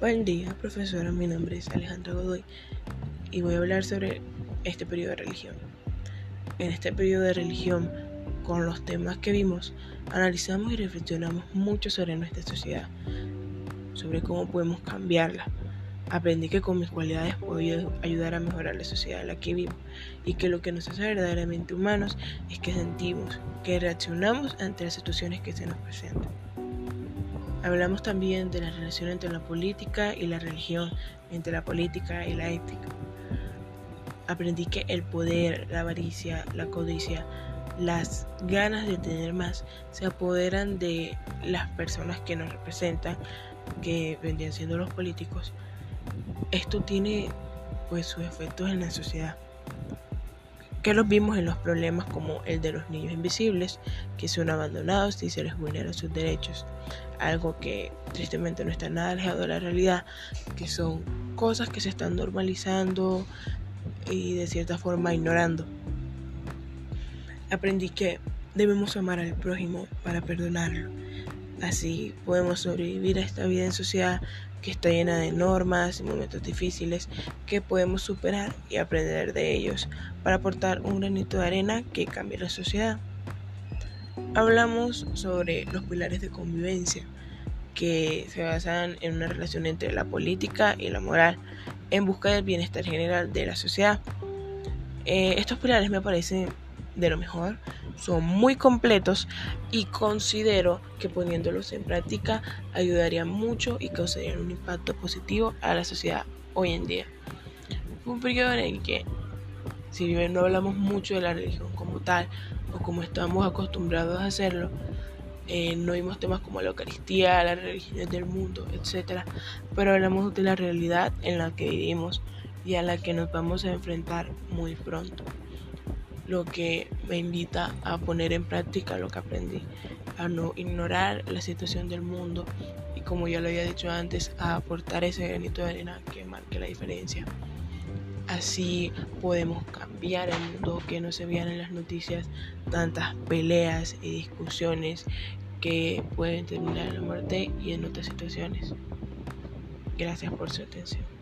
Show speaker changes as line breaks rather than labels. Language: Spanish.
Buen día, profesora. Mi nombre es Alejandra Godoy y voy a hablar sobre este periodo de religión. En este periodo de religión, con los temas que vimos, analizamos y reflexionamos mucho sobre nuestra sociedad, sobre cómo podemos cambiarla. Aprendí que con mis cualidades puedo ayudar a mejorar la sociedad en la que vivo y que lo que nos hace verdaderamente humanos es que sentimos, que reaccionamos ante las situaciones que se nos presentan. Hablamos también de la relación entre la política y la religión, entre la política y la ética. Aprendí que el poder, la avaricia, la codicia, las ganas de tener más se apoderan de las personas que nos representan, que vendrían siendo los políticos. Esto tiene pues sus efectos en la sociedad que los vimos en los problemas como el de los niños invisibles, que son abandonados y se les vulneran sus derechos, algo que tristemente no está nada alejado de la realidad, que son cosas que se están normalizando y de cierta forma ignorando. Aprendí que debemos amar al prójimo para perdonarlo. Así podemos sobrevivir a esta vida en sociedad que está llena de normas y momentos difíciles que podemos superar y aprender de ellos para aportar un granito de arena que cambie la sociedad. Hablamos sobre los pilares de convivencia que se basan en una relación entre la política y la moral en busca del bienestar general de la sociedad. Eh, estos pilares me parecen de lo mejor, son muy completos y considero que poniéndolos en práctica ayudarían mucho y causarían un impacto positivo a la sociedad hoy en día. Un periodo en el que, si bien no hablamos mucho de la religión como tal o como estamos acostumbrados a hacerlo, eh, no vimos temas como la Eucaristía, las religiones del mundo, etc. Pero hablamos de la realidad en la que vivimos y a la que nos vamos a enfrentar muy pronto lo que me invita a poner en práctica lo que aprendí, a no ignorar la situación del mundo y como ya lo había dicho antes, a aportar ese granito de arena que marque la diferencia. Así podemos cambiar el mundo, que no se vean en las noticias tantas peleas y discusiones que pueden terminar en la muerte y en otras situaciones. Gracias por su atención.